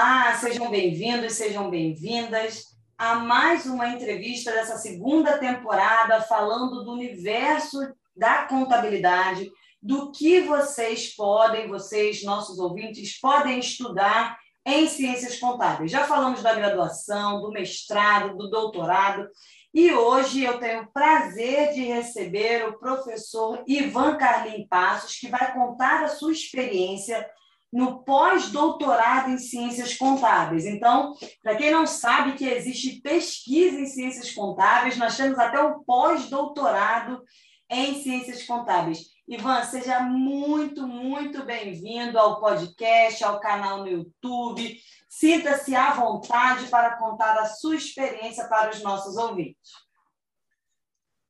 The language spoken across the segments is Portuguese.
Olá, sejam bem-vindos, sejam bem-vindas a mais uma entrevista dessa segunda temporada falando do universo da contabilidade, do que vocês podem, vocês, nossos ouvintes, podem estudar em ciências contábeis. Já falamos da graduação, do mestrado, do doutorado, e hoje eu tenho o prazer de receber o professor Ivan Carlim Passos, que vai contar a sua experiência no pós-doutorado em ciências contábeis. Então, para quem não sabe que existe pesquisa em ciências contábeis, nós temos até um pós-doutorado em ciências contábeis. Ivan, seja muito, muito bem-vindo ao podcast, ao canal no YouTube. Sinta-se à vontade para contar a sua experiência para os nossos ouvintes.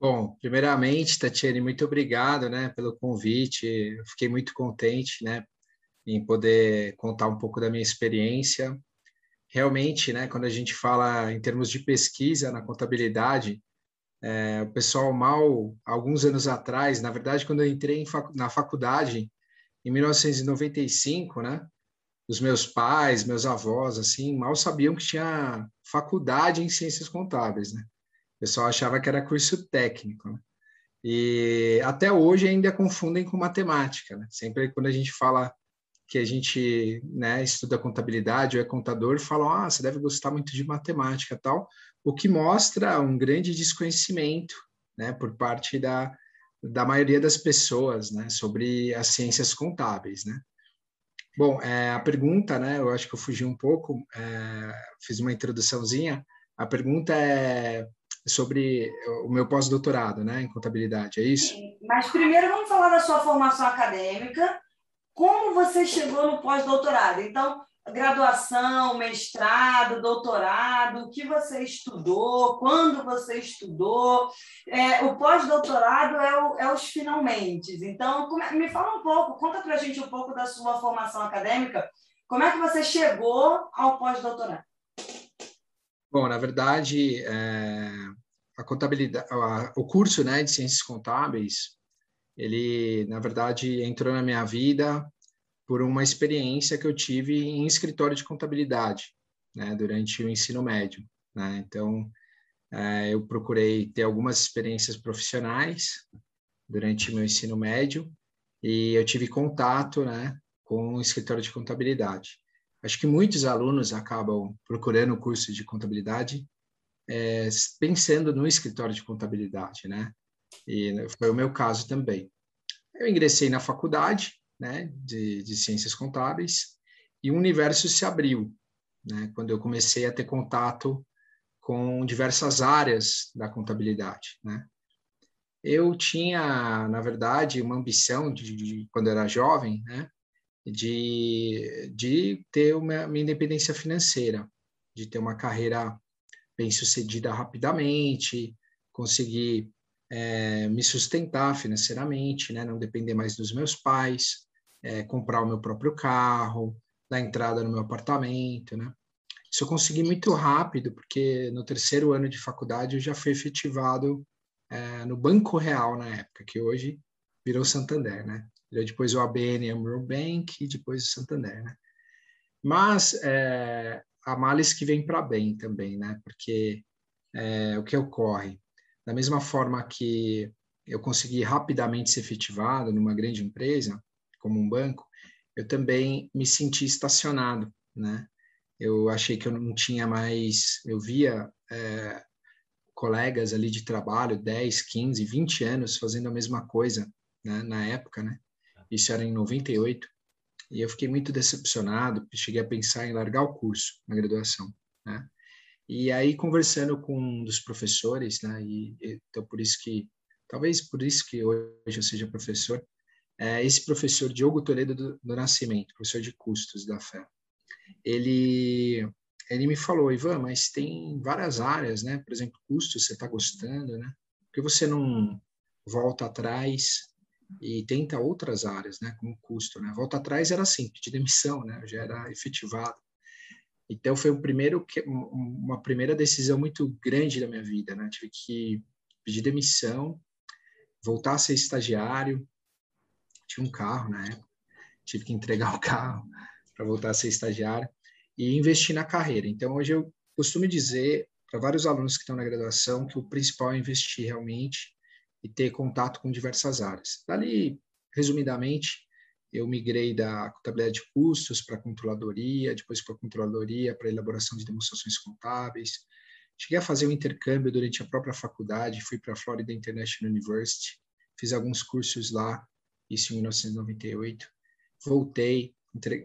Bom, primeiramente, Tatiane, muito obrigado, né, pelo convite. Eu fiquei muito contente, né, em poder contar um pouco da minha experiência. Realmente, né, quando a gente fala em termos de pesquisa na contabilidade, é, o pessoal mal, alguns anos atrás, na verdade, quando eu entrei facu na faculdade, em 1995, né, os meus pais, meus avós, assim, mal sabiam que tinha faculdade em ciências contábeis, né? O pessoal achava que era curso técnico, né? E até hoje ainda confundem com matemática, né? Sempre quando a gente fala que a gente né, estuda contabilidade ou é contador falam, ah, você deve gostar muito de matemática tal, o que mostra um grande desconhecimento né, por parte da, da maioria das pessoas né, sobre as ciências contábeis. Né? Bom, é, a pergunta, né, eu acho que eu fugi um pouco, é, fiz uma introduçãozinha, a pergunta é sobre o meu pós-doutorado né, em contabilidade, é isso? Mas primeiro vamos falar da sua formação acadêmica, como você chegou no pós-doutorado. Então, graduação, mestrado, doutorado, o que você estudou, quando você estudou. É, o pós-doutorado é, é, os finalmente. Então, como, me fala um pouco, conta para a gente um pouco da sua formação acadêmica. Como é que você chegou ao pós-doutorado? Bom, na verdade, é, a contabilidade, a, o curso né, de ciências contábeis ele, na verdade, entrou na minha vida por uma experiência que eu tive em escritório de contabilidade, né, durante o ensino médio. Né? Então, é, eu procurei ter algumas experiências profissionais durante meu ensino médio e eu tive contato, né, com o escritório de contabilidade. Acho que muitos alunos acabam procurando o curso de contabilidade é, pensando no escritório de contabilidade, né? E foi o meu caso também. Eu ingressei na faculdade né, de, de ciências contábeis e o universo se abriu, né, quando eu comecei a ter contato com diversas áreas da contabilidade, né. Eu tinha, na verdade, uma ambição de, de quando era jovem, né, de, de ter uma minha independência financeira, de ter uma carreira bem sucedida rapidamente, conseguir é, me sustentar financeiramente, né? não depender mais dos meus pais, é, comprar o meu próprio carro, dar entrada no meu apartamento. Né? Isso eu consegui muito rápido, porque no terceiro ano de faculdade eu já fui efetivado é, no Banco Real na época, que hoje virou Santander, né? Depois o ABN Amro Bank e depois o Santander, né? Mas é, há males que vêm para bem também, né? Porque é, o que ocorre? Da mesma forma que eu consegui rapidamente ser efetivado numa grande empresa, como um banco, eu também me senti estacionado, né? Eu achei que eu não tinha mais, eu via é, colegas ali de trabalho, 10, 15, 20 anos fazendo a mesma coisa, né? na época, né? Isso era em 98. E eu fiquei muito decepcionado, cheguei a pensar em largar o curso na graduação, né? E aí, conversando com um dos professores, né, e então por isso que, talvez por isso que hoje eu seja professor, é esse professor Diogo Toledo do, do Nascimento, professor de custos da FE, ele, ele me falou, Ivan, mas tem várias áreas, né, por exemplo, custos, você está gostando, né, por que você não volta atrás e tenta outras áreas, né, como custo, né, volta atrás era assim, pedir demissão, né, já era efetivado, então foi um primeiro uma primeira decisão muito grande da minha vida, né? Tive que pedir demissão, voltar a ser estagiário. Tinha um carro na época, tive que entregar o carro para voltar a ser estagiário. e investir na carreira. Então, hoje eu costumo dizer para vários alunos que estão na graduação que o principal é investir realmente e ter contato com diversas áreas. Dali, resumidamente, eu migrei da contabilidade de custos para controladoria, depois para controladoria para elaboração de demonstrações contábeis. Cheguei a fazer um intercâmbio durante a própria faculdade, fui para a Florida International University, fiz alguns cursos lá, isso em 1998. Voltei,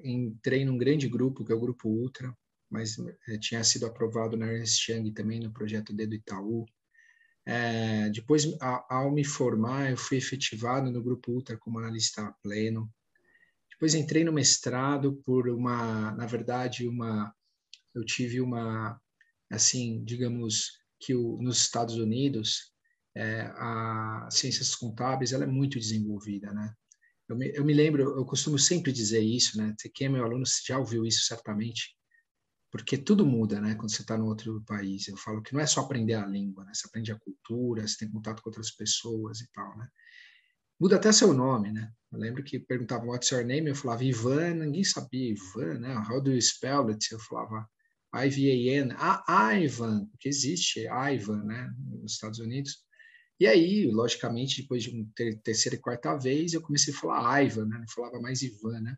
entrei, num grande grupo, que é o Grupo Ultra, mas é, tinha sido aprovado na Ernst Young também no projeto D do Itaú. É, depois, a, ao me formar, eu fui efetivado no Grupo Ultra como analista pleno. Depois entrei no mestrado por uma, na verdade, uma, eu tive uma, assim, digamos que o, nos Estados Unidos é, a ciências contábeis ela é muito desenvolvida, né? Eu me, eu me lembro, eu costumo sempre dizer isso, né? Você que é meu aluno, já ouviu isso certamente porque tudo muda, né? Quando você está no outro país, eu falo que não é só aprender a língua, né? Você aprende a cultura, você tem contato com outras pessoas e tal, né? Muda até seu nome, né? Eu lembro que perguntavam what's your name, eu falava Ivan, ninguém sabia Ivan, né? How do you spell it? Eu falava I-V-A-N, ah, Ivan, porque existe Ivan, né? Nos Estados Unidos. E aí, logicamente, depois de uma terceira e quarta vez, eu comecei a falar Ivan, né? Não falava mais Ivan, né?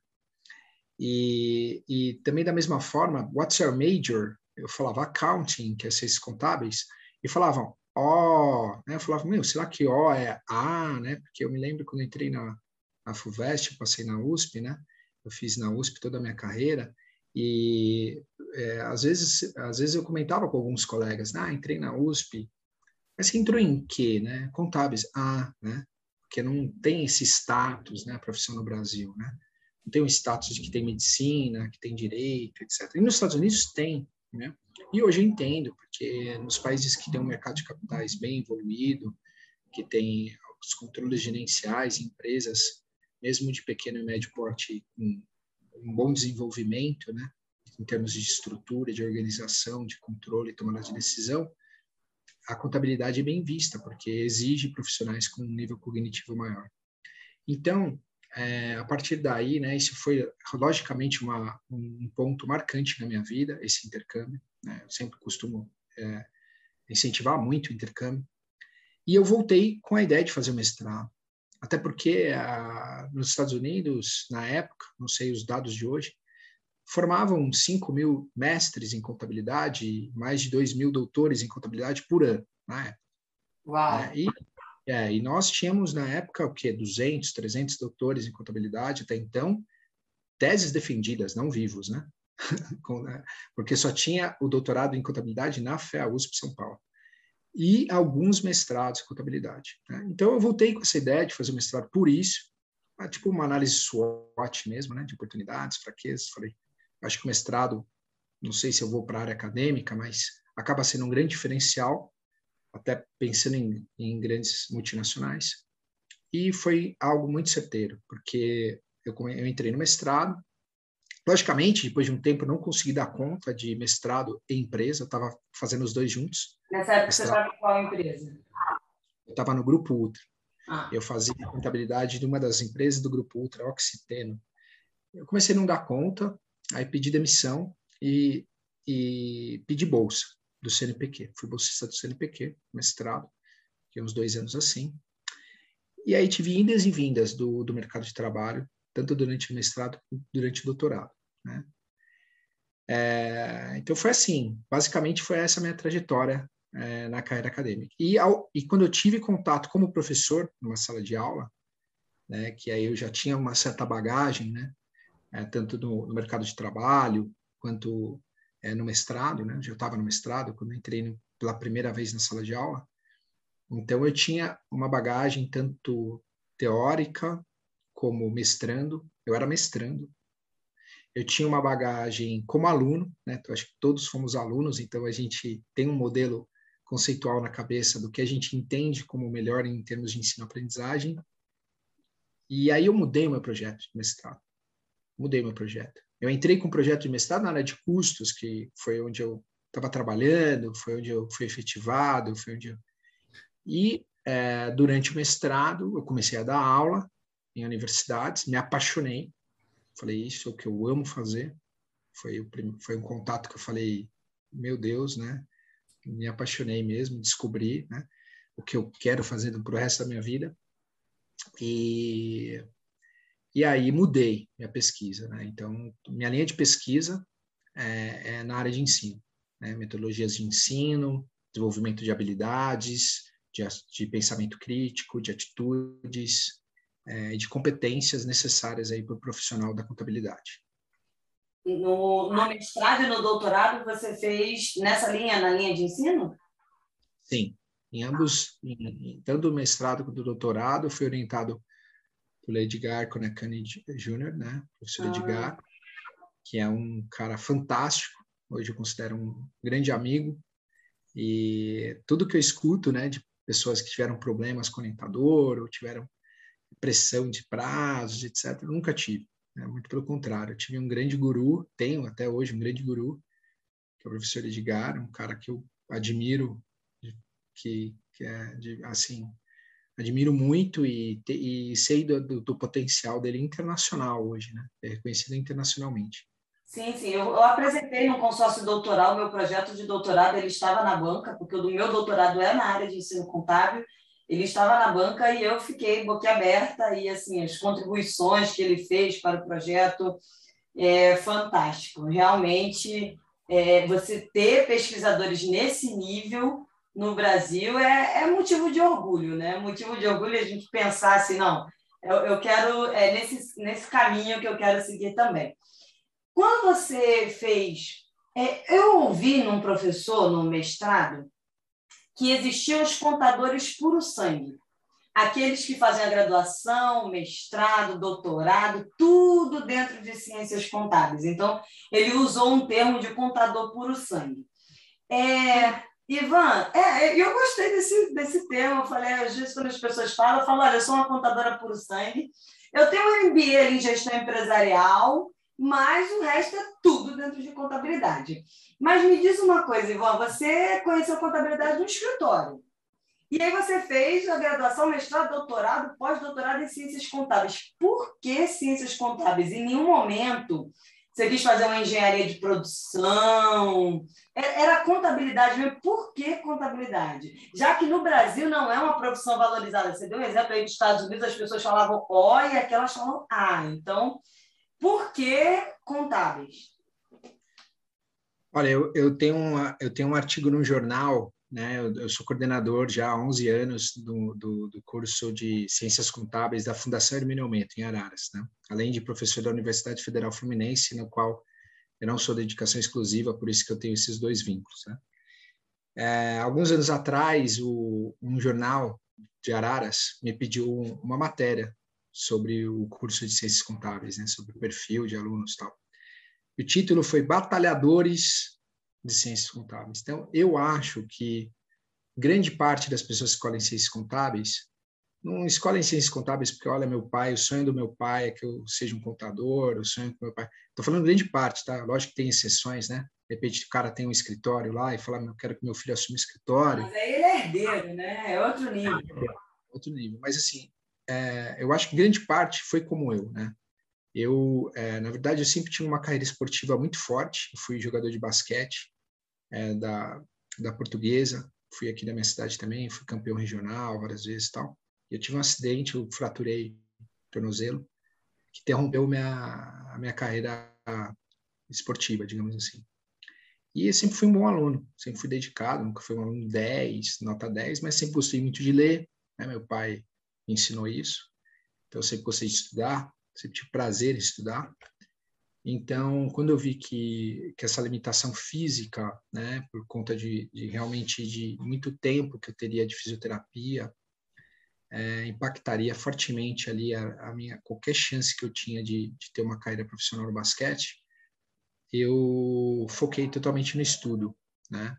E, e também da mesma forma, what's your major? Eu falava accounting, que é ciências contábeis, e falavam O, né? Eu falava, meu, será que O é A, né? Porque eu me lembro quando entrei na, na FUVEST, passei na USP, né? Eu fiz na USP toda a minha carreira, e é, às vezes às vezes eu comentava com alguns colegas, ah, entrei na USP, mas você entrou em quê, né? Contábeis, ah, né? Porque não tem esse status, né? A profissão no Brasil, né? não tem o status de que tem medicina, que tem direito, etc. E nos Estados Unidos tem, né? E hoje eu entendo, porque nos países que têm um mercado de capitais bem evoluído, que tem os controles gerenciais, empresas, mesmo de pequeno e médio porte, com um bom desenvolvimento, né? Em termos de estrutura, de organização, de controle e tomada de decisão, a contabilidade é bem vista, porque exige profissionais com um nível cognitivo maior. Então, é, a partir daí, né, isso foi logicamente uma, um ponto marcante na minha vida, esse intercâmbio. Né? Eu sempre costumo é, incentivar muito o intercâmbio. E eu voltei com a ideia de fazer o mestrado. Até porque a, nos Estados Unidos, na época, não sei os dados de hoje, formavam 5 mil mestres em contabilidade e mais de 2 mil doutores em contabilidade por ano, na época. Uau! É, e é, e nós tínhamos na época o quê? 200, 300 doutores em contabilidade até então, teses defendidas, não vivos, né? né? Porque só tinha o doutorado em contabilidade na FEA USP São Paulo. E alguns mestrados em contabilidade. Né? Então eu voltei com essa ideia de fazer o mestrado por isso, tipo uma análise SWOT mesmo, né? De oportunidades, fraquezas. Falei, acho que o mestrado, não sei se eu vou para a área acadêmica, mas acaba sendo um grande diferencial até pensando em, em grandes multinacionais. E foi algo muito certeiro, porque eu, eu entrei no mestrado, Logicamente, depois de um tempo, não consegui dar conta de mestrado e empresa, eu estava fazendo os dois juntos. Nessa época, mestrado. você estava em qual empresa? Eu estava no Grupo Ultra. Ah. Eu fazia contabilidade de uma das empresas do Grupo Ultra, Oxiteno. Eu comecei a não dar conta, aí pedi demissão e, e pedi bolsa do CNPq. Fui bolsista do CNPq, mestrado, que uns dois anos assim. E aí tive indas e vindas do, do mercado de trabalho, tanto durante o mestrado quanto durante o doutorado. Né? É, então foi assim, basicamente foi essa minha trajetória é, na carreira acadêmica. E, ao, e quando eu tive contato como professor numa sala de aula, né, que aí eu já tinha uma certa bagagem, né, é, tanto no, no, mercado de trabalho quanto é, no mestrado, né? Já estava no mestrado quando entrei no, pela primeira vez na sala de aula. Então eu tinha uma bagagem tanto teórica como mestrando. Eu era mestrando. Eu tinha uma bagagem como aluno, né? Então, acho que todos fomos alunos, então a gente tem um modelo conceitual na cabeça do que a gente entende como melhor em termos de ensino-aprendizagem. E aí eu mudei o meu projeto de mestrado. Mudei meu projeto. Eu entrei com um projeto de mestrado na área de custos, que foi onde eu estava trabalhando, foi onde eu fui efetivado, foi onde eu... E é, durante o mestrado, eu comecei a dar aula em universidades, me apaixonei, falei, isso é o que eu amo fazer, Foi, o, foi um contato que eu falei, meu Deus, né? Me apaixonei mesmo, descobri, né? O que eu quero fazer para o resto da minha vida. E, e aí mudei minha pesquisa, né? Então, minha linha de pesquisa é, é na área de ensino, né? Metodologias de ensino, desenvolvimento de habilidades, de, de pensamento crítico, de atitudes, é, de competências necessárias aí para o profissional da contabilidade. No, no mestrado e no doutorado você fez nessa linha, na linha de ensino? Sim, em ambos, em, tanto o mestrado quanto o doutorado, fui orientado pelo Edgar Konakani Jr., né? professor ah. Edgar, que é um cara fantástico, hoje eu considero um grande amigo, e tudo que eu escuto, né, de pessoas que tiveram problemas com orientador ou tiveram pressão de prazos, etc., nunca tive. Né? Muito pelo contrário, eu tive um grande guru, tenho até hoje um grande guru, que é o professor Edgar, um cara que eu admiro, que, que é, de, assim, admiro muito e, e sei do, do, do, potencial dele internacional hoje, né? É reconhecido internacionalmente. Sim, sim. Eu, eu apresentei no consórcio doutoral, meu projeto de doutorado, ele estava na banca, porque o do meu doutorado é na área de ensino contábil, ele estava na banca e eu fiquei boquiaberta e, assim, as contribuições que ele fez para o projeto é fantástico. Realmente, é, você ter pesquisadores nesse nível no Brasil é, é, motivo de orgulho, né? Motivo de orgulho a gente pensar assim, não, eu, eu quero, é nesse, nesse caminho que eu quero seguir também. Quando você fez. É, eu ouvi num professor, no mestrado, que existiam os contadores puro sangue. Aqueles que fazem a graduação, mestrado, doutorado, tudo dentro de ciências contábeis. Então, ele usou um termo de contador puro sangue. É, Ivan, é, eu gostei desse, desse termo. Eu falei, às vezes, quando as pessoas falam, eu falo, olha, eu sou uma contadora puro sangue. Eu tenho um MBA em gestão empresarial, mas o resto é tudo dentro de contabilidade. Mas me diz uma coisa, Ivan, você conheceu contabilidade no escritório. E aí você fez a graduação, mestrado, doutorado, pós-doutorado em ciências contábeis. Por que ciências contábeis? Em nenhum momento você quis fazer uma engenharia de produção. É, era contabilidade mesmo. Por que contabilidade? Já que no Brasil não é uma profissão valorizada. Você deu um exemplo aí dos Estados Unidos, as pessoas falavam e aqui elas falam A. Então, por que contábeis? Olha, eu, eu, tenho, uma, eu tenho um artigo no jornal, né? Eu, eu sou coordenador já há 11 anos do, do, do, curso de Ciências Contábeis da Fundação Hermínio Aumento, em Araras, né? Além de professor da Universidade Federal Fluminense, no qual eu não sou dedicação exclusiva, por isso que eu tenho esses dois vínculos, né? É, alguns anos atrás, o, um jornal de Araras me pediu uma matéria sobre o curso de Ciências Contábeis, né, sobre o perfil de alunos e tal. O título foi Batalhadores de Ciências Contábeis. Então, eu acho que grande parte das pessoas que escolhem Ciências Contábeis não escolhem Ciências Contábeis porque, olha, meu pai, o sonho do meu pai é que eu seja um contador, o sonho do meu pai... Estou falando grande parte, tá? Lógico que tem exceções, né? De repente o cara tem um escritório lá e fala, eu quero que meu filho assuma um escritório. Mas aí ele é herdeiro, né? É outro nível. É outro nível. Mas, assim, é, eu acho que grande parte foi como eu, né? Eu, é, na verdade, eu sempre tive uma carreira esportiva muito forte. Eu fui jogador de basquete é, da, da Portuguesa, fui aqui da minha cidade também, fui campeão regional várias vezes e tal. Eu tive um acidente, eu fraturei o tornozelo, que interrompeu minha, a minha carreira esportiva, digamos assim. E sempre fui um bom aluno, sempre fui dedicado, nunca fui um aluno 10, nota 10, mas sempre gostei muito de ler. Né? Meu pai ensinou isso. Então, eu sempre gostei de estudar, sempre tive prazer em estudar. Então, quando eu vi que, que essa limitação física, né, por conta de, de realmente de muito tempo que eu teria de fisioterapia, é, impactaria fortemente ali a, a, minha qualquer chance que eu tinha de, de ter uma carreira profissional no basquete, eu foquei totalmente no estudo, né?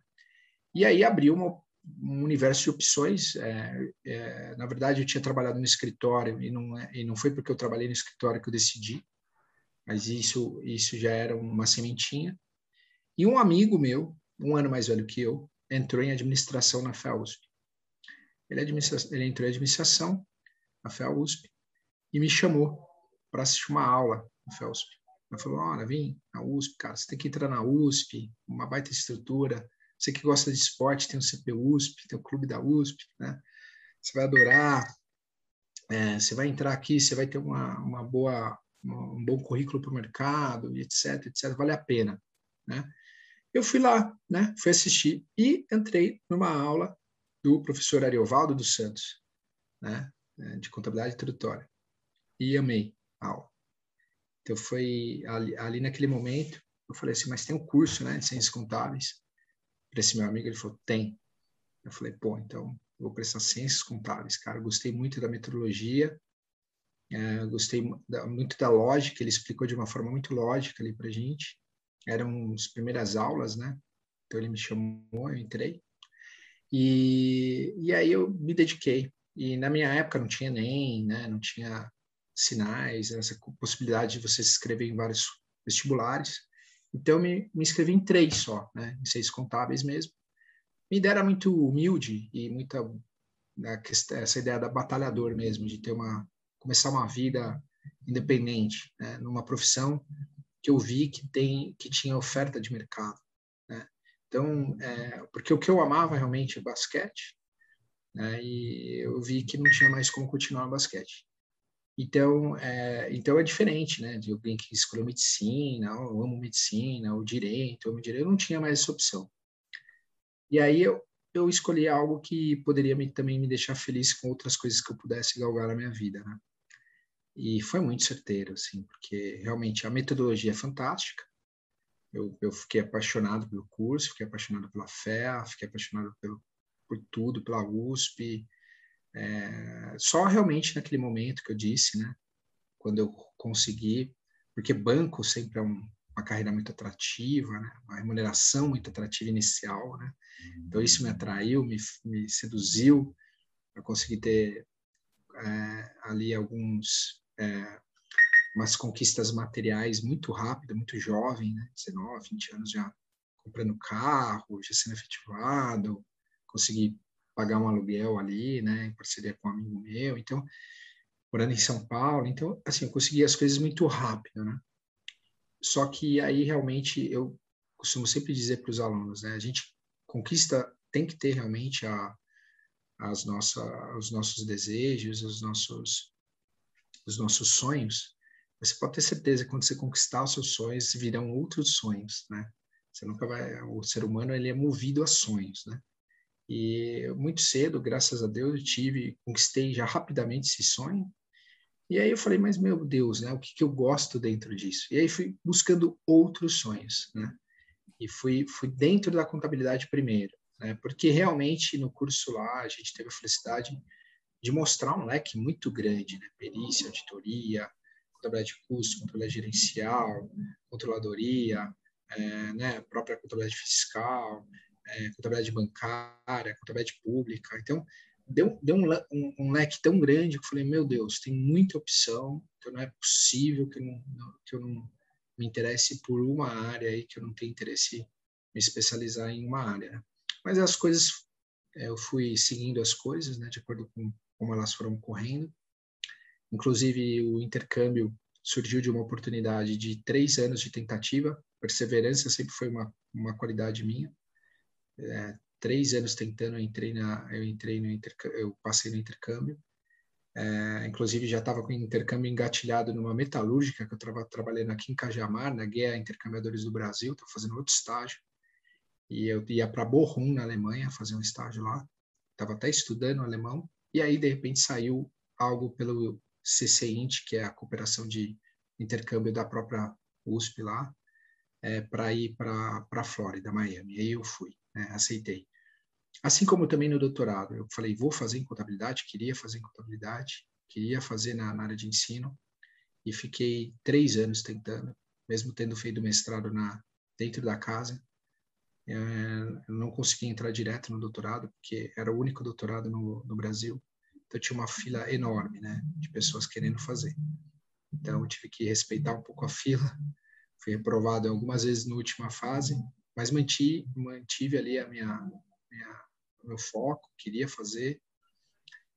E aí abriu uma, um universo de opções. É, é, na verdade, eu tinha trabalhado no escritório e não, é, e não foi porque eu trabalhei no escritório que eu decidi, mas isso, isso já era uma sementinha. E um amigo meu, um ano mais velho que eu, entrou em administração na FEUSP. Ele, ele entrou em administração na FEUSP e me chamou para assistir uma aula na FEUSP. Ela falou, olha, vem na USP, cara, você tem que entrar na USP, uma baita estrutura. Você que gosta de esporte, tem o CP USP, tem o clube da USP, né? Você vai adorar. É, você vai entrar aqui, você vai ter uma, uma boa, um bom currículo para o mercado, etc, etc. Vale a pena, né? Eu fui lá, né? Fui assistir e entrei numa aula do professor Ariovaldo dos Santos, né? De contabilidade introdutória. E amei a aula. Então foi ali, ali naquele momento, eu falei assim, mas tem um curso, né, de ciências contábeis. Para esse meu amigo, ele falou, tem. Eu falei, pô, então vou prestar ciências contábeis, cara. Gostei muito da metodologia, é, gostei muito da lógica, ele explicou de uma forma muito lógica ali para gente eram as primeiras aulas, né? Então ele me chamou, eu entrei. E, e aí eu me dediquei. E na minha época não tinha nem, né? Não tinha sinais, essa possibilidade de você se inscrever em vários vestibulares. Então me, me inscrevi em três só, né? Em seis contábeis mesmo. Ideia era muito humilde e muita né, essa ideia da batalhador mesmo, de ter uma começar uma vida independente, né? numa profissão que eu vi que tem que tinha oferta de mercado, né? Então, é, porque o que eu amava realmente é basquete, né? E eu vi que não tinha mais como continuar no basquete. Então, é, então é diferente, né? De alguém que escolheu medicina, eu amo medicina, o direito, amo direito, eu não tinha mais essa opção. E aí eu, eu escolhi algo que poderia me, também me deixar feliz com outras coisas que eu pudesse galgar na minha vida, né? E foi muito certeiro, assim, porque realmente a metodologia é fantástica. Eu, eu fiquei apaixonado pelo curso, fiquei apaixonado pela fé, fiquei apaixonado pelo, por tudo, pela USP. É, só realmente naquele momento que eu disse, né? Quando eu consegui, porque banco sempre é um, uma carreira muito atrativa, né? uma remuneração muito atrativa inicial, né? Então isso me atraiu, me, me seduziu. Eu consegui ter é, ali alguns é, umas conquistas materiais muito rápido, muito jovem, né? 19, 20 anos já comprando carro, já sendo efetivado, consegui pagar um aluguel ali, né, em parceria com um amigo meu, então, morando em São Paulo, então, assim, eu consegui as coisas muito rápido, né? Só que aí, realmente, eu costumo sempre dizer para os alunos, né, a gente conquista, tem que ter realmente a, as nossa, os nossos desejos, os nossos os nossos sonhos, você pode ter certeza que quando você conquistar os seus sonhos, virão outros sonhos, né? Você nunca vai, o ser humano ele é movido a sonhos, né? E muito cedo, graças a Deus, eu tive, conquistei já rapidamente esse sonho. E aí eu falei, mas meu Deus, né? O que, que eu gosto dentro disso? E aí fui buscando outros sonhos, né? E fui, fui dentro da contabilidade primeiro, né? Porque realmente no curso lá a gente teve a felicidade de mostrar um leque muito grande, né? perícia, auditoria, contabilidade de custo, contabilidade gerencial, controladoria, é, né? própria contabilidade fiscal, é, contabilidade bancária, contabilidade pública. Então, deu, deu um, um, um, leque tão grande que eu falei, meu Deus, tem muita opção, então não é possível que eu não, que eu não me interesse por uma área aí, que eu não tenho interesse em me especializar em uma área. Né? Mas as coisas, é, eu fui seguindo as coisas, né, de acordo com como elas foram correndo. Inclusive, o intercâmbio surgiu de uma oportunidade de três anos de tentativa. Perseverança sempre foi uma, uma qualidade minha. É, três anos tentando, eu entrei na, eu entrei no eu passei no intercâmbio. É, inclusive já estava com o intercâmbio engatilhado numa metalúrgica que eu estava trabalhando aqui em Cajamar, na Guia Intercambiadores do Brasil, estava fazendo outro estágio. E eu ia para Bochum, na Alemanha, fazer um estágio lá. Estava até estudando alemão. E aí, de repente, saiu algo pelo CCINT, que é a cooperação de intercâmbio da própria USP lá, é, para ir para a Flórida, Miami. E aí eu fui, né, aceitei. Assim como também no doutorado, eu falei, vou fazer em contabilidade, queria fazer em contabilidade, queria fazer na, na área de ensino, e fiquei três anos tentando, mesmo tendo feito mestrado na, dentro da casa, é, eu não consegui entrar direto no doutorado, porque era o único doutorado no, no Brasil. Então tinha uma fila enorme, né, de pessoas querendo fazer. Então eu tive que respeitar um pouco a fila. Fui reprovado algumas vezes na última fase, mas mantive, mantive ali a minha, minha meu foco, queria fazer.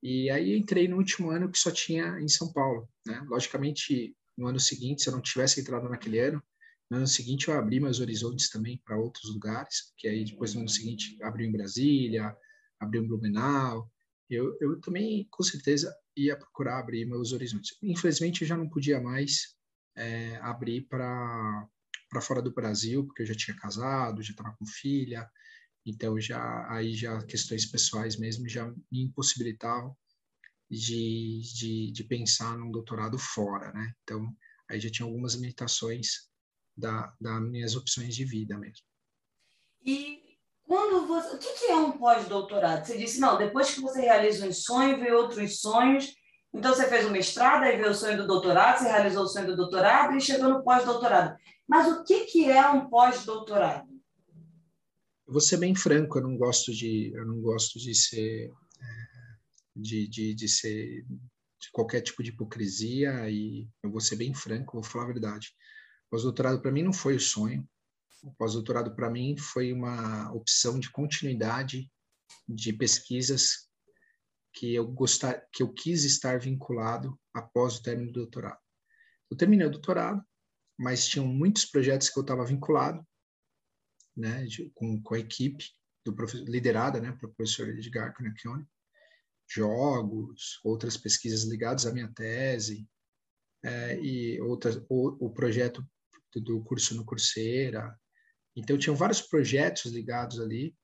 E aí entrei no último ano que só tinha em São Paulo, né? Logicamente no ano seguinte, se eu não tivesse entrado naquele ano, no ano seguinte eu abri meus horizontes também para outros lugares, que aí depois no ano seguinte abriu em Brasília, abriu em Blumenau, eu, eu também com certeza ia procurar abrir meus horizontes. Infelizmente eu já não podia mais é, abrir para fora do Brasil, porque eu já tinha casado, já estava com filha, então já aí já questões pessoais mesmo já me impossibilitavam de, de, de pensar num doutorado fora, né? Então aí já tinha algumas limitações da, das minhas opções de vida mesmo. E quando você, o que é um pós-doutorado? Você disse não, depois que você realiza um sonho, vê outros sonhos. Então você fez o mestrado, aí veio o sonho do doutorado, você realizou o sonho do doutorado e chegou no pós-doutorado. Mas o que, que é um pós-doutorado? Eu vou ser bem franco, eu não gosto de, eu não gosto de ser, é, de, de, de ser de qualquer tipo de hipocrisia e eu vou ser bem franco, vou falar a verdade. Pós-doutorado para mim não foi o sonho. O pós-doutorado para mim foi uma opção de continuidade de pesquisas que eu gostar, que eu quis estar vinculado após o término do doutorado. Eu terminei o doutorado, mas tinham muitos projetos que eu estava vinculado, né, de, com, com a equipe do liderada, né, pelo professor Edgar Conecchione, jogos, outras pesquisas ligadas à minha tese, é, e outras, o, o projeto do curso no Coursera. Então, tinham vários projetos ligados ali,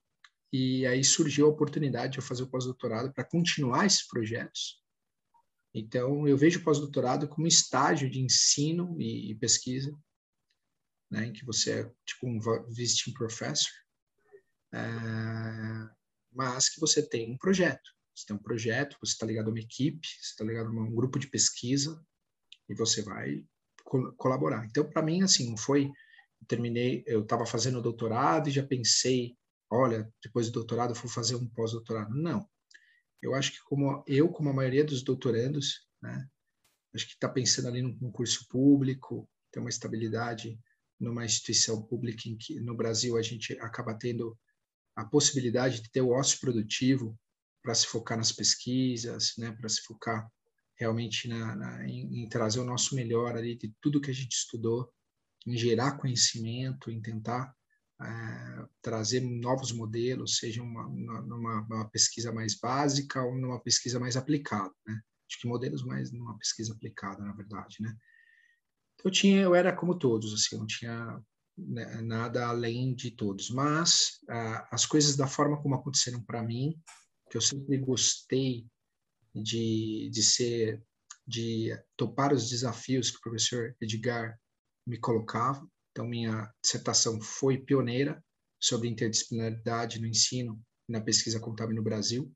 e aí surgiu a oportunidade de eu fazer o pós-doutorado para continuar esses projetos então, eu vejo o pós-doutorado como estágio de ensino e, e pesquisa, né, em que você é tipo um visiting professor, é, mas que você tem um projeto. Você tem um projeto, você está ligado a uma equipe, você está ligado a um grupo de pesquisa e você vai co colaborar. Então, para mim, assim, não foi. Eu terminei, eu estava fazendo o doutorado e já pensei, olha, depois do doutorado eu vou fazer um pós-doutorado. Não eu acho que como eu, como a maioria dos doutorandos, né, acho que está pensando ali num concurso público, ter uma estabilidade numa instituição pública em que no Brasil a gente acaba tendo a possibilidade de ter o ócio produtivo para se focar nas pesquisas, né, para se focar realmente na, na em, em, trazer o nosso melhor ali de tudo que a gente estudou, em gerar conhecimento, em tentar é, trazer novos modelos, seja uma, numa, pesquisa mais básica ou numa pesquisa mais aplicada, né? Acho que modelos mais numa pesquisa aplicada, na verdade, né? Eu tinha, eu era como todos, assim, eu não tinha né, nada além de todos, mas ah, as coisas da forma como aconteceram para mim, que eu sempre gostei de, de ser, de topar os desafios que o professor Edgar me colocava, então, minha dissertação foi pioneira sobre interdisciplinaridade no ensino e na pesquisa contábil no Brasil.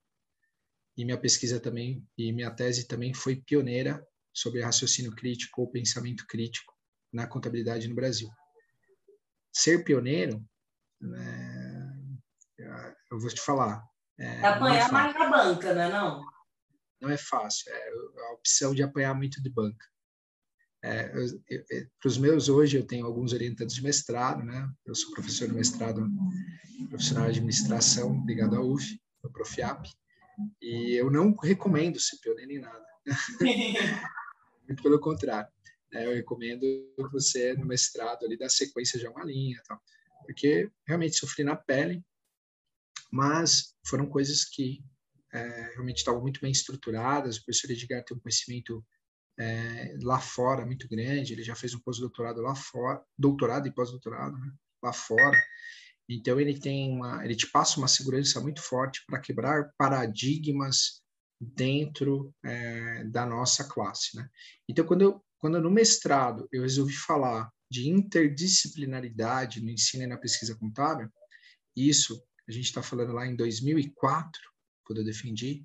E minha pesquisa também, e minha tese também foi pioneira sobre raciocínio crítico ou pensamento crítico na contabilidade no Brasil. Ser pioneiro, né, eu vou te falar. É, apanhar é mais na banca, não é não? Não é fácil. É a opção de apanhar muito de banca. É, para os meus hoje eu tenho alguns orientantes de mestrado, né? Eu sou professor de mestrado profissional de administração ligado à UF, no Profiap, e eu não recomendo ser pioneiro em nada. Muito pelo contrário. Né? Eu recomendo você no mestrado ali dar sequência de uma linha, tal, porque realmente sofri na pele, mas foram coisas que é, realmente estavam muito bem estruturadas. O professor Edgar tem um conhecimento é, lá fora muito grande, ele já fez um pós-doutorado lá fora, doutorado e pós-doutorado né, lá fora. Então ele tem uma, ele te passa uma segurança muito forte para quebrar paradigmas dentro é, da nossa classe, né? Então quando eu, quando no mestrado eu resolvi falar de interdisciplinaridade no ensino e na pesquisa contábil, isso a gente está falando lá em 2004, quando eu defendi,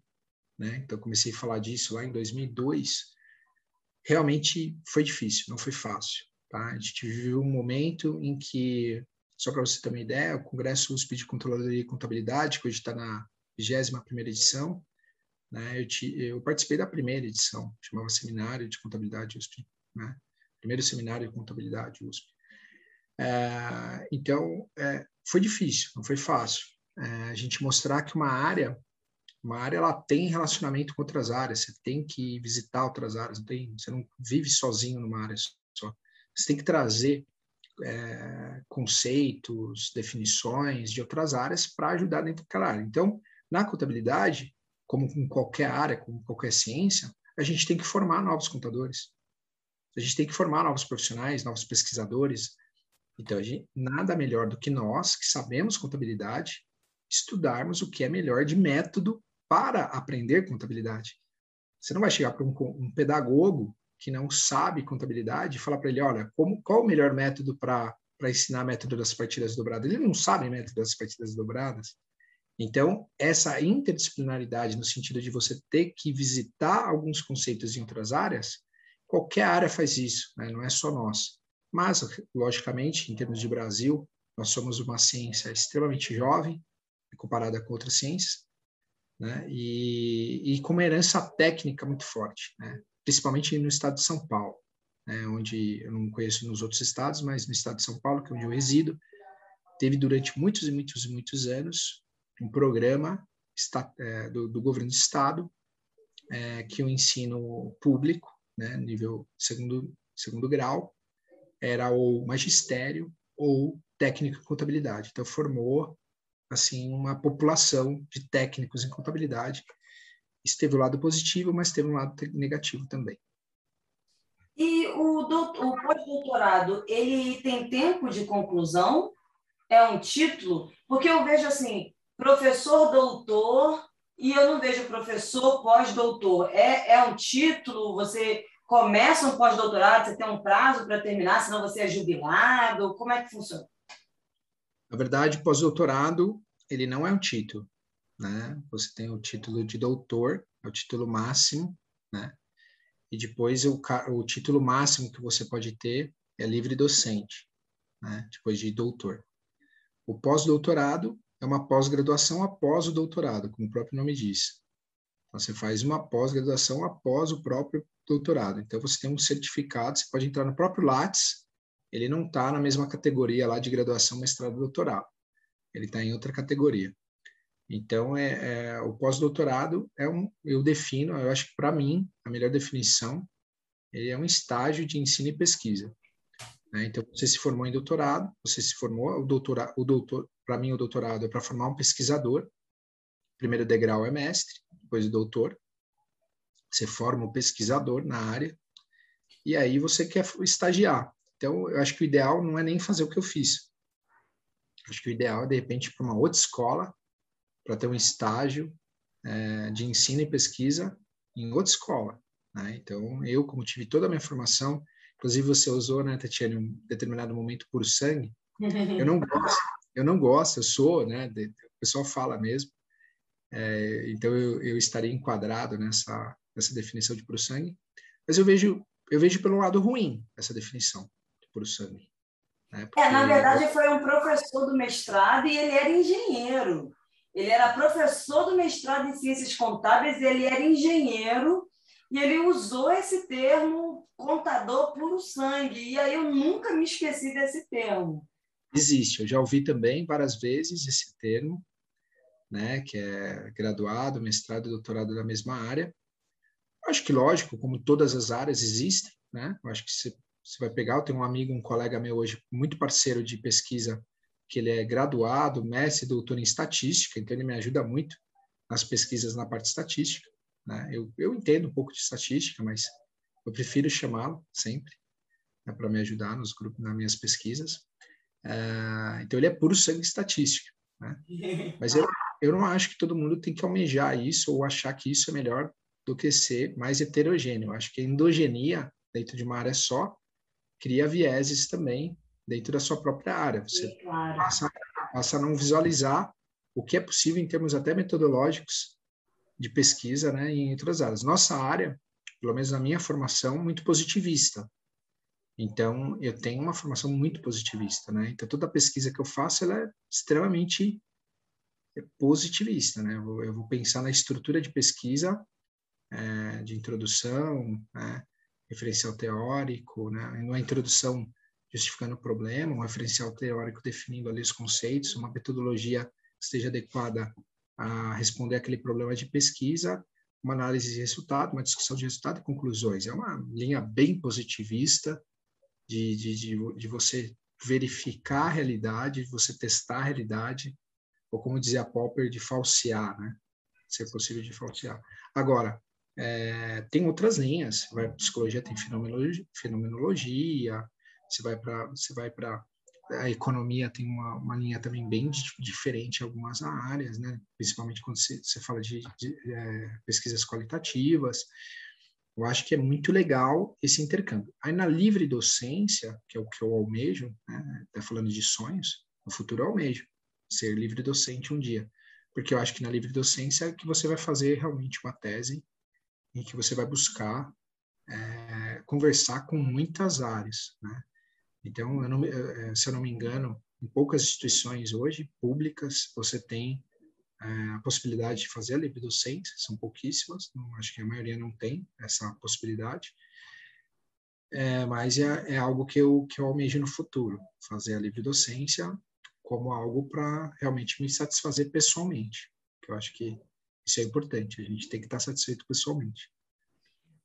né? Então comecei a falar disso lá em 2002 realmente foi difícil, não foi fácil. Tá? A gente viveu um momento em que, só para você ter uma ideia, o Congresso USP de Controladoria e Contabilidade, que hoje está na 21 edição, né? eu, te, eu, participei da primeira edição, chamava Seminário de Contabilidade USP, né? primeiro seminário de contabilidade USP. É, então, é, foi difícil, não foi fácil. É, a gente mostrar que uma área Uma área ela tem relacionamento com outras áreas, você tem que visitar outras áreas, não tem, você não vive sozinho numa área só. Você tem que trazer é, conceitos, definições de outras áreas para ajudar dentro daquela área. Então, na contabilidade, como em qualquer área, como qualquer ciência, a gente tem que formar novos contadores. A gente tem que formar novos profissionais, novos pesquisadores. Então, gente, nada melhor do que nós, que sabemos contabilidade, estudarmos o que é melhor de método para aprender contabilidade. Você não vai chegar para um, um pedagogo que não sabe contabilidade e falar para ele, olha, como, qual o melhor método para ensinar método das partidas dobradas? Ele não sabe método das partidas dobradas. Então, essa interdisciplinaridade, no sentido de você ter que visitar alguns conceitos em outras áreas, qualquer área faz isso, né? não é só nós. Mas, logicamente, em termos de Brasil, nós somos uma ciência extremamente jovem, comparada com outras ciências, né? e, e com uma herança técnica muito forte, né? principalmente no estado de São Paulo, né? onde eu não conheço nos outros estados, mas no estado de São Paulo, que é onde eu resido, teve durante muitos e muitos e muitos anos um programa é, do, do, governo do estado é, que o ensino público, né, nível segundo segundo grau, era o magistério ou técnico em contabilidade. Então formou assim uma população de técnicos em contabilidade. Isso teve o lado positivo, mas teve um lado negativo também. E o, o pós-doutorado, ele tem tempo de conclusão? É um título? Porque eu vejo assim, professor doutor e eu não vejo professor pós-doutor. É, é um título, você começa um pós-doutorado, você tem um prazo para terminar, senão você é jubilado? Como é que funciona? Na verdade, pós-doutorado, ele não é um título, né? Você tem o título de doutor, é o título máximo, né? E depois o, o título máximo que você pode ter é livre docente, né? Depois de doutor. O pós-doutorado é uma pós-graduação após o doutorado, como o próprio nome diz. Então, você faz uma pós-graduação após o próprio doutorado. Então, você tem um certificado, você pode entrar no próprio Lattes, ele não está na mesma categoria lá de graduação, mestrado doutorado. Ele está em outra categoria. Então, é, é o pós-doutorado é um, eu defino, eu acho que para mim a melhor definição ele é um estágio de ensino e pesquisa. Né? Então, você se formou em doutorado, você se formou, o doutorado, o doutor, para mim o doutorado é para formar um pesquisador. Primeiro degrau é mestre, depois doutor. Você forma um pesquisador na área e aí você quer estagiar. Então, eu acho que o ideal não é nem fazer o que eu fiz. Acho que o ideal é, de repente, para uma outra escola para ter um estágio é, de ensino e pesquisa em outra escola. Né? Então, eu, como tive toda a minha formação, inclusive você usou, né, Tatiana, em um determinado momento por sangue, eu não gosto, eu não gosto, eu sou, né, de, o pessoal fala mesmo, é, então eu, eu estaria enquadrado nessa, nessa definição de puro sangue, mas eu vejo, eu vejo pelo lado ruim essa definição de puro sangue. Né, é, na verdade foi um professor do mestrado e ele era engenheiro. Ele era professor do mestrado em ciências contábeis, ele era engenheiro e ele usou esse termo contador puro sangue. E aí eu nunca me esqueci desse termo. Existe, eu já ouvi também várias vezes esse termo, né, que é graduado, mestrado e doutorado da mesma área. Acho que lógico, como todas as áreas existem, né? Eu acho que você, você vai pegar, eu tenho um amigo, um colega meu hoje, muito parceiro de pesquisa que ele é graduado, mestre, doutor em estatística, então ele me ajuda muito nas pesquisas na parte estatística. Né? Eu, eu entendo um pouco de estatística, mas eu prefiro chamá-lo sempre né, para me ajudar nos grupos, nas minhas pesquisas. Uh, então ele é puro sangue estatística. Né? Mas eu, eu não acho que todo mundo tem que almejar isso ou achar que isso é melhor do que ser mais heterogêneo. Eu acho que a endogenia dentro de uma área só cria vieses também dentro da sua própria área. Você claro. passa, passa a não visualizar o que é possível em termos até metodológicos de pesquisa né, em outras áreas. Nossa área, pelo menos na minha formação, muito positivista. Então, eu tenho uma formação muito positivista, né? Então, toda pesquisa que eu faço, ela é extremamente positivista, né? Eu vou, eu vou pensar na estrutura de pesquisa, é, de introdução, né? referencial teórico, né? Na introdução justificando o problema, um referencial teórico definindo ali os conceitos, uma metodologia que esteja adequada a responder aquele problema de pesquisa, uma análise de resultado, uma discussão de resultado e conclusões. É uma linha bem positivista de, de, de, de você verificar a realidade, de você testar a realidade, ou como dizia Popper, de falsear, né? Se é possível de falsear. Agora, é, tem outras linhas. Vai psicologia tem fenomenologia, fenomenologia você vai para você vai para a economia tem uma, uma linha também bem diferente em algumas áreas, né? Principalmente quando você, você fala de, de é, pesquisas qualitativas. Eu acho que é muito legal esse intercâmbio. Aí na livre docência, que é o que eu almejo, né? Tá falando de sonhos, no futuro eu almejo ser livre docente um dia, porque eu acho que na livre docência é que você vai fazer realmente uma tese em que você vai buscar é, conversar com muitas áreas, né? Então, eu não, é, se eu não me engano, em poucas instituições hoje públicas você tem a possibilidade de fazer a livre docência, são pouquíssimas, não, acho que a maioria não tem essa possibilidade, é, mas é, é, algo que eu, que eu almejo no futuro, fazer a livre docência como algo para realmente me satisfazer pessoalmente, que eu acho que isso é importante, a gente tem que estar satisfeito pessoalmente.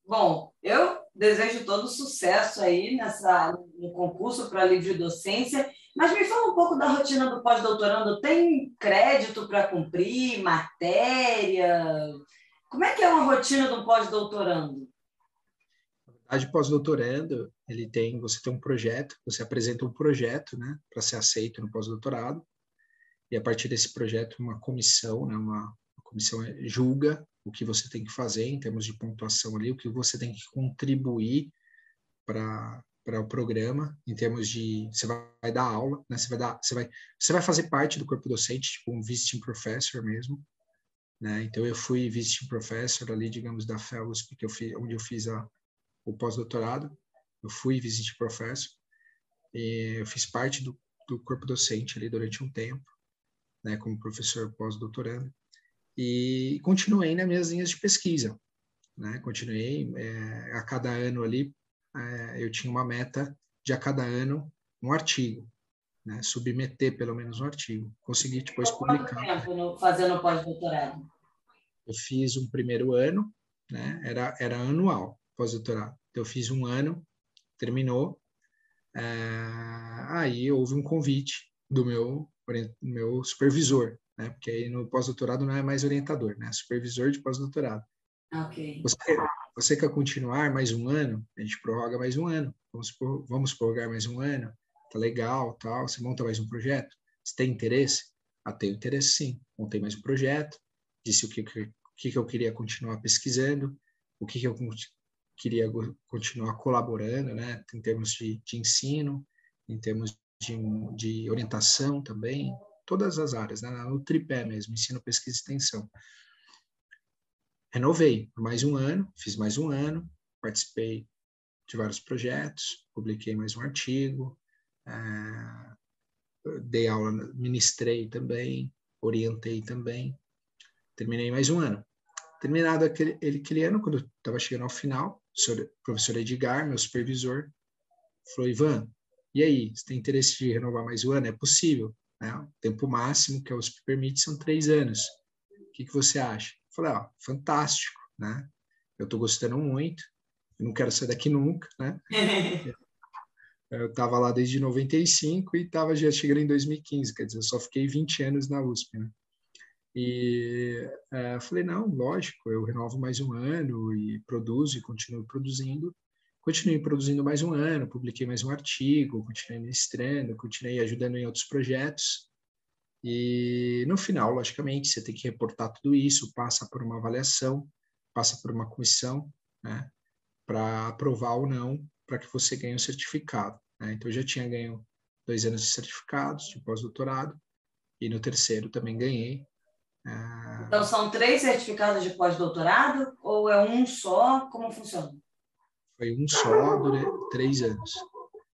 Bom, eu desejo todo sucesso aí nessa, no concurso para livre docência, mas me fala um pouco da rotina do pós-doutorando. Tem crédito para cumprir, matéria? Como é que é uma rotina do pós-doutorando? Na verdade, pós-doutorando, ele tem, você tem um projeto, você apresenta um projeto, né, para ser aceito no pós-doutorado, e a partir desse projeto, uma comissão, né, uma, uma comissão julga o que você tem que fazer em termos de pontuação ali, o que você tem que contribuir para para o programa em termos de você vai dar aula, né? Você vai dar, você vai, você vai fazer parte do corpo docente, tipo um visiting professor mesmo, né? Então eu fui visiting professor ali, digamos, da FELUSP, que eu fiz, onde eu fiz a, o pós-doutorado. Eu fui visiting professor e eu fiz parte do, do corpo docente ali durante um tempo, né? Como professor pós-doutorando e continuei nas minhas linhas de pesquisa. Né? Continuei é, a cada ano ali, eu tinha uma meta de a cada ano um artigo, né? submeter pelo menos um artigo. Consegui depois publicar. Quanto tempo no, fazendo pós-doutorado? Eu fiz um primeiro ano, né? era, era anual pós-doutorado. Então, eu fiz um ano, terminou, é, aí houve um convite do meu, meu supervisor, né? Porque aí no pós-doutorado não é mais orientador, né? Supervisor de pós-doutorado. Ok. Você, você quer continuar mais um ano? A gente prorroga mais um ano. Vamos, vamos prorrogar mais um ano. Tá legal, tal. Você monta mais um projeto. Você tem interesse? Ah, tenho interesse sim. Montei mais um projeto. Disse o que, que, que eu queria continuar pesquisando, o que, que eu queria continuar colaborando, né? Em termos de, de ensino, em termos de, de orientação também, todas as áreas, né? no tripé mesmo, ensino, pesquisa e extensão. Renovei por mais um ano, fiz mais um ano, participei de vários projetos, publiquei mais um artigo, é, dei aula, ministrei também, orientei também, terminei mais um ano. Terminado aquele, aquele ano, quando estava chegando ao final, o professor Edgar, meu supervisor, falou, Ivan, e aí, você tem interesse de renovar mais um ano? É possível. Né? O tempo máximo que a USP permite são três anos. O que, que você acha? Falei, ó, fantástico, né? Eu estou gostando muito, eu não quero sair daqui nunca, né? eu estava lá desde 95 e estava já chegando em 2015, quer dizer, eu só fiquei 20 anos na USP, né? E é, falei, não, lógico, eu renovo mais um ano e produzo e continuo produzindo. Continuei produzindo mais um ano, publiquei mais um artigo, continuei ministrando, continuei ajudando em outros projetos. E no final, logicamente, você tem que reportar tudo isso, passa por uma avaliação, passa por uma comissão, né, para aprovar ou não, para que você ganhe um certificado. Né? Então, eu já tinha ganho dois anos de certificados de pós-doutorado, e no terceiro também ganhei. Ah, então, são três certificados de pós-doutorado ou é um só? Como funciona? Foi um só durante três anos.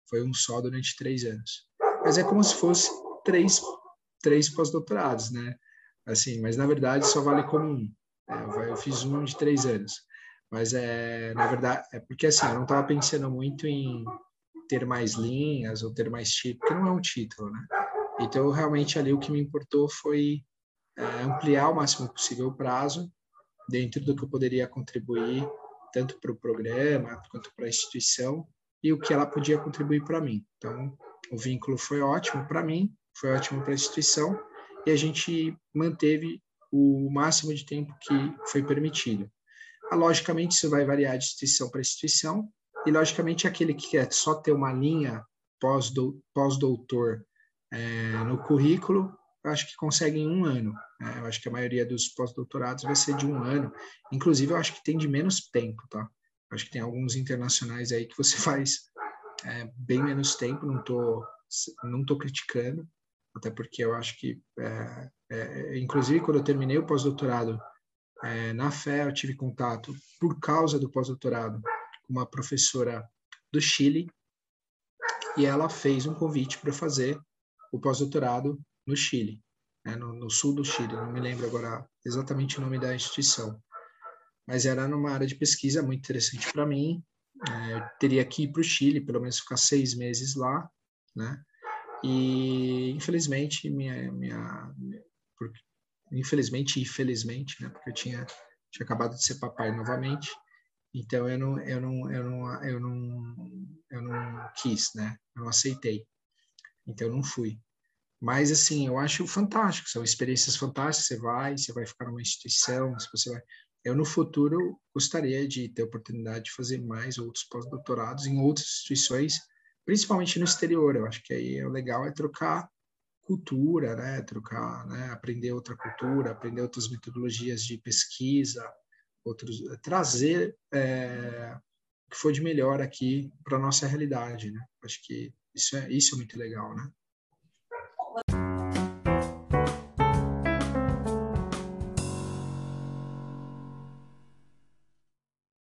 Foi um só durante três anos. Mas é como se fosse três, três pós-doutorados, né? Assim, mas na verdade só vale como um. É, eu fiz um de três anos. Mas é, na verdade, é porque assim, eu não estava pensando muito em ter mais linhas ou ter mais título, porque não é um título, né? Então, realmente ali o que me importou foi é, ampliar o máximo possível o prazo, dentro do que eu poderia contribuir, tanto para o programa quanto para a instituição, e o que ela podia contribuir para mim. Então, o vínculo foi ótimo para mim, foi ótimo para a instituição, e a gente manteve o máximo de tempo que foi permitido. Ah, logicamente, isso vai variar de instituição para instituição, e logicamente aquele que quer só ter uma linha pós-doutor é, no currículo, acho que consegue em um ano. Né? Eu acho que a maioria dos pós-doutorados vai ser de um ano. Inclusive, eu acho que tem de menos tempo, tá? Eu acho que tem alguns internacionais aí que você faz é, bem menos tempo. Não tô, não tô criticando, até porque eu acho que, é, é, inclusive, quando eu terminei o pós-doutorado é, na Fé, eu tive contato por causa do pós-doutorado com uma professora do Chile e ela fez um convite para fazer o pós-doutorado no Chile, né, no, no, sul do Chile, não me lembro agora exatamente o nome da instituição, mas era numa área de pesquisa muito interessante para mim. É, eu teria que ir para o Chile, pelo menos ficar seis meses lá, né? E infelizmente minha, minha, infelizmente e felizmente, né? Porque eu tinha tinha acabado de ser papai novamente, então eu não eu não eu não eu não eu não quis, né? Eu não aceitei. Então eu não fui. Mas, assim, eu acho fantástico, são experiências fantásticas. Você vai, você vai ficar numa instituição, se você vai. Eu, no futuro, gostaria de ter a oportunidade de fazer mais outros pós-doutorados em outras instituições, principalmente no exterior. Eu acho que aí o legal é trocar cultura, né? Trocar, né? Aprender outra cultura, aprender outras metodologias de pesquisa, outros, trazer é, o que for de melhor aqui para nossa realidade, né? Acho que isso é isso é muito legal, né?